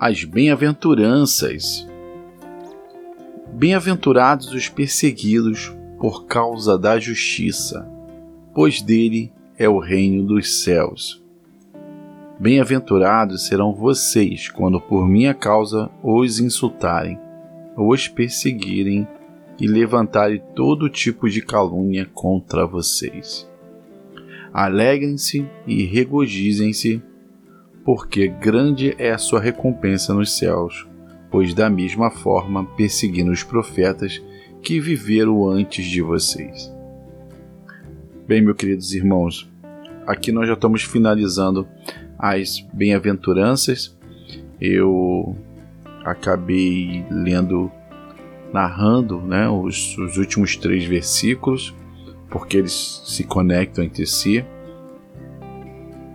as bem-aventuranças. Bem-aventurados os perseguidos por causa da justiça, pois dele é o reino dos céus. Bem-aventurados serão vocês quando por minha causa os insultarem, os perseguirem e levantarem todo tipo de calúnia contra vocês. Alegrem-se e regozijem-se, porque grande é a sua recompensa nos céus, pois da mesma forma perseguiram os profetas que viveram antes de vocês. Bem, meus queridos irmãos, aqui nós já estamos finalizando as bem-aventuranças. Eu acabei lendo, narrando né, os, os últimos três versículos, porque eles se conectam entre si.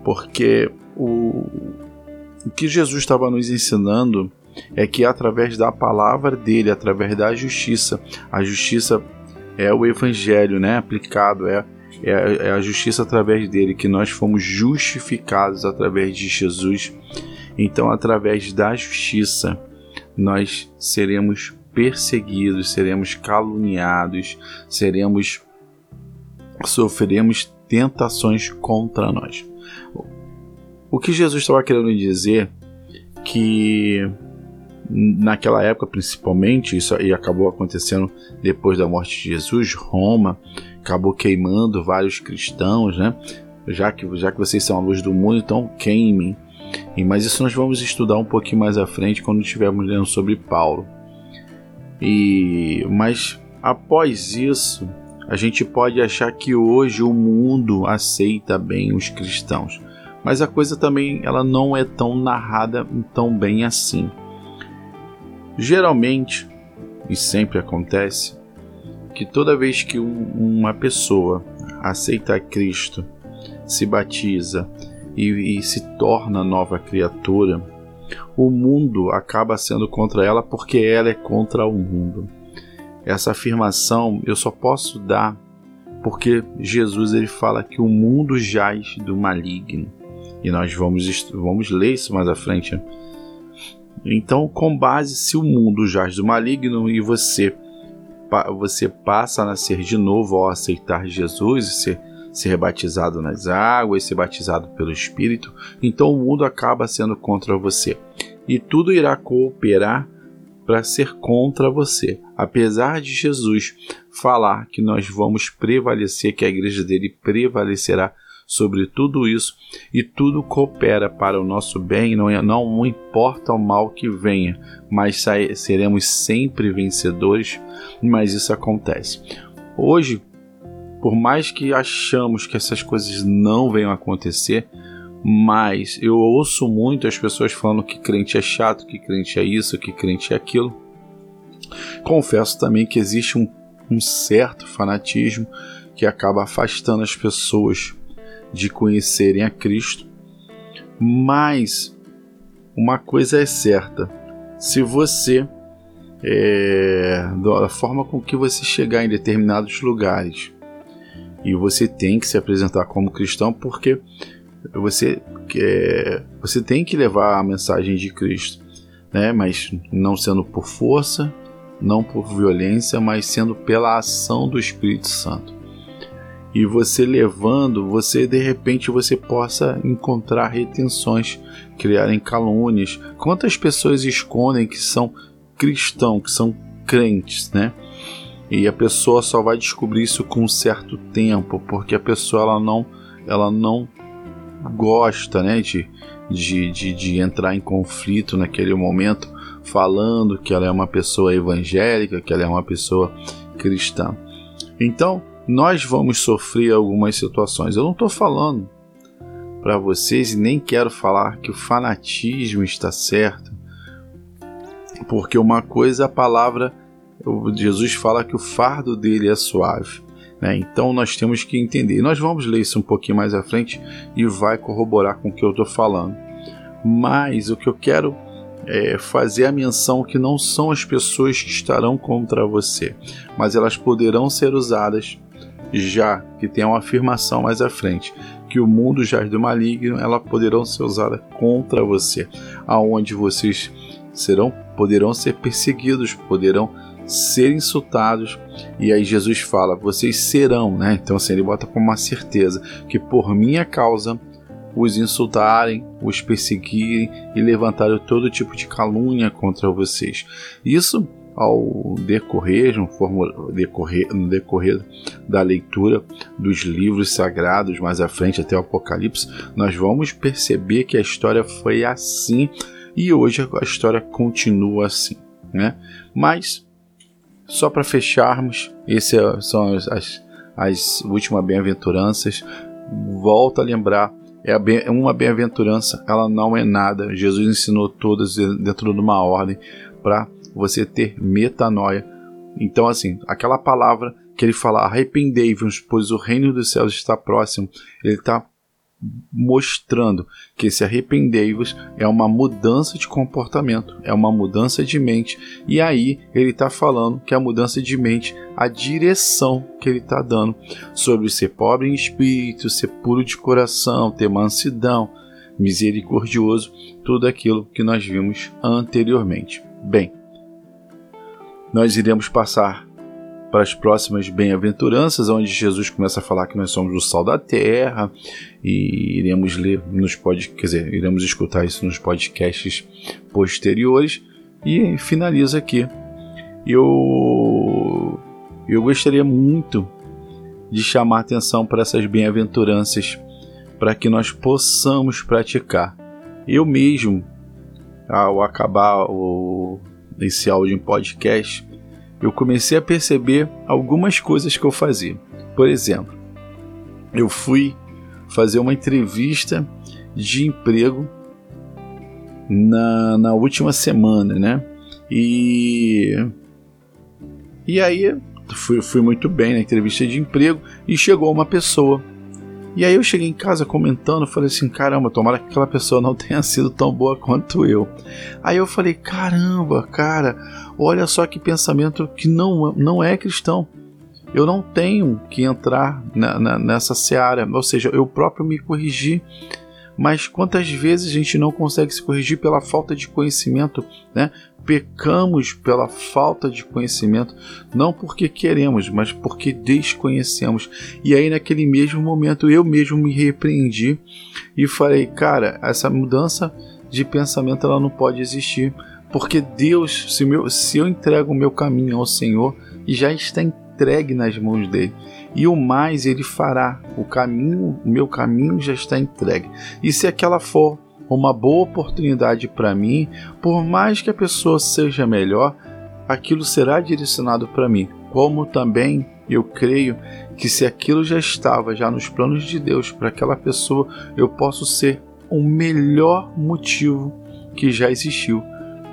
Porque o, o que Jesus estava nos ensinando é que através da palavra dele, através da justiça, a justiça é o evangelho, né, aplicado é é, é a justiça através dele que nós fomos justificados através de Jesus. Então, através da justiça, nós seremos perseguidos, seremos caluniados, seremos sofreremos tentações contra nós. O que Jesus estava querendo dizer que naquela época principalmente isso aí acabou acontecendo depois da morte de Jesus, Roma acabou queimando vários cristãos, né? Já que, já que vocês são a luz do mundo, então queimem. E, mas isso nós vamos estudar um pouquinho mais à frente quando estivermos lendo sobre Paulo. E mas após isso, a gente pode achar que hoje o mundo aceita bem os cristãos, mas a coisa também ela não é tão narrada tão bem assim. Geralmente, e sempre acontece, que toda vez que um, uma pessoa aceita Cristo, se batiza e, e se torna nova criatura, o mundo acaba sendo contra ela porque ela é contra o mundo. Essa afirmação eu só posso dar porque Jesus ele fala que o mundo jaz do maligno. E nós vamos, vamos ler isso mais à frente. Então, com base se o mundo jaz do maligno e você você passa a nascer de novo ao aceitar Jesus e ser, ser batizado nas águas, ser batizado pelo Espírito, então o mundo acaba sendo contra você. E tudo irá cooperar para ser contra você. Apesar de Jesus falar que nós vamos prevalecer, que a igreja dele prevalecerá sobre tudo isso e tudo coopera para o nosso bem, não, não importa o mal que venha, mas seremos sempre vencedores, mas isso acontece. Hoje, por mais que achamos que essas coisas não venham acontecer, mas eu ouço muito as pessoas falando que crente é chato, que crente é isso, que crente é aquilo. Confesso também que existe um, um certo fanatismo que acaba afastando as pessoas de conhecerem a Cristo. Mas uma coisa é certa: se você, é, da forma com que você chegar em determinados lugares, e você tem que se apresentar como cristão, porque você, é, você tem que levar a mensagem de Cristo, né? mas não sendo por força, não por violência, mas sendo pela ação do Espírito Santo e você levando, você de repente você possa encontrar retenções, criarem calúnias. Quantas pessoas escondem que são cristãos, que são crentes, né? E a pessoa só vai descobrir isso com um certo tempo, porque a pessoa ela não, ela não gosta, né, de, de, de, de entrar em conflito naquele momento, falando que ela é uma pessoa evangélica, que ela é uma pessoa cristã. Então, nós vamos sofrer algumas situações. Eu não estou falando para vocês e nem quero falar que o fanatismo está certo, porque uma coisa a palavra Jesus fala que o fardo dele é suave. Né? Então nós temos que entender. Nós vamos ler isso um pouquinho mais à frente e vai corroborar com o que eu estou falando. Mas o que eu quero é fazer a menção que não são as pessoas que estarão contra você, mas elas poderão ser usadas já que tem uma afirmação mais à frente, que o mundo jaz do maligno, elas poderão ser usadas contra você, aonde vocês serão poderão ser perseguidos, poderão ser insultados. E aí Jesus fala: vocês serão, né? Então assim, ele bota com uma certeza que por minha causa os insultarem, os perseguirem e levantarem todo tipo de calúnia contra vocês. Isso ao decorrer no, decorrer, no decorrer da leitura dos livros sagrados mais à frente até o Apocalipse, nós vamos perceber que a história foi assim e hoje a história continua assim, né? Mas só para fecharmos, essas são as, as, as últimas bem-aventuranças. Volto a lembrar é uma bem-aventurança, ela não é nada. Jesus ensinou todas dentro de uma ordem para você ter metanoia. Então, assim, aquela palavra que ele fala, arrependei-vos, pois o reino dos céus está próximo, ele está mostrando que esse arrependei-vos é uma mudança de comportamento, é uma mudança de mente. E aí ele está falando que a mudança de mente, a direção que ele está dando sobre ser pobre em espírito, ser puro de coração, ter mansidão, misericordioso, tudo aquilo que nós vimos anteriormente. Bem, nós iremos passar para as próximas bem-aventuranças, onde Jesus começa a falar que nós somos o sal da terra, e iremos ler nos pod, quer dizer, iremos escutar isso nos podcasts posteriores, e finaliza aqui. Eu, eu gostaria muito de chamar atenção para essas bem-aventuranças, para que nós possamos praticar. Eu mesmo, ao acabar o, esse áudio em podcast, eu comecei a perceber algumas coisas que eu fazia. Por exemplo, eu fui fazer uma entrevista de emprego na, na última semana, né? E, e aí fui, fui muito bem na entrevista de emprego e chegou uma pessoa e aí eu cheguei em casa comentando, falei assim, caramba, tomara que aquela pessoa não tenha sido tão boa quanto eu. Aí eu falei, caramba, cara, olha só que pensamento que não, não é cristão. Eu não tenho que entrar na, na, nessa seara, ou seja, eu próprio me corrigi mas quantas vezes a gente não consegue se corrigir pela falta de conhecimento, né? Pecamos pela falta de conhecimento, não porque queremos, mas porque desconhecemos. E aí, naquele mesmo momento, eu mesmo me repreendi e falei: cara, essa mudança de pensamento ela não pode existir, porque Deus, se, meu, se eu entrego o meu caminho ao Senhor, já está entregue nas mãos dele e o mais ele fará. O caminho, o meu caminho já está entregue. E se aquela for uma boa oportunidade para mim, por mais que a pessoa seja melhor, aquilo será direcionado para mim. Como também eu creio que se aquilo já estava já nos planos de Deus para aquela pessoa, eu posso ser o melhor motivo que já existiu,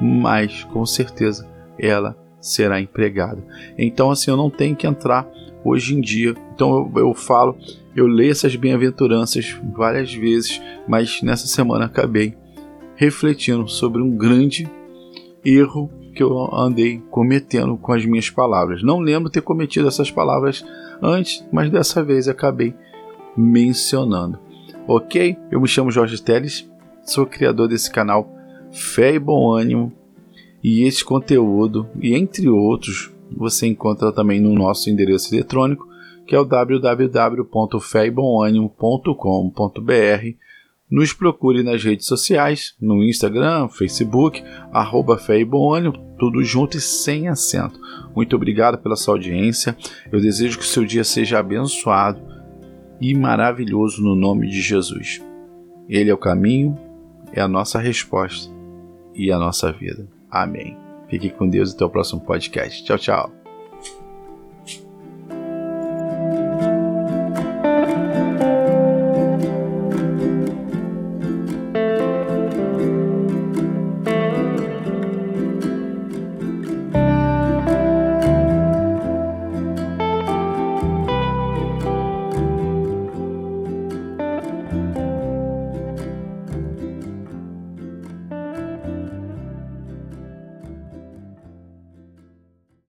mas com certeza ela será empregada. Então assim, eu não tenho que entrar hoje em dia. Então eu, eu falo, eu leio essas bem-aventuranças várias vezes, mas nessa semana acabei refletindo sobre um grande erro que eu andei cometendo com as minhas palavras. Não lembro ter cometido essas palavras antes, mas dessa vez acabei mencionando. Ok? Eu me chamo Jorge Teles, sou criador desse canal Fé e Bom Ânimo, e esse conteúdo, e entre outros, você encontra também no nosso endereço eletrônico, que é o www.feibonanimo.com.br. Nos procure nas redes sociais, no Instagram, Facebook, arroba tudo junto e sem acento. Muito obrigado pela sua audiência. Eu desejo que o seu dia seja abençoado e maravilhoso no nome de Jesus. Ele é o caminho, é a nossa resposta e a nossa vida. Amém. Fique com Deus até o próximo podcast. Tchau, tchau.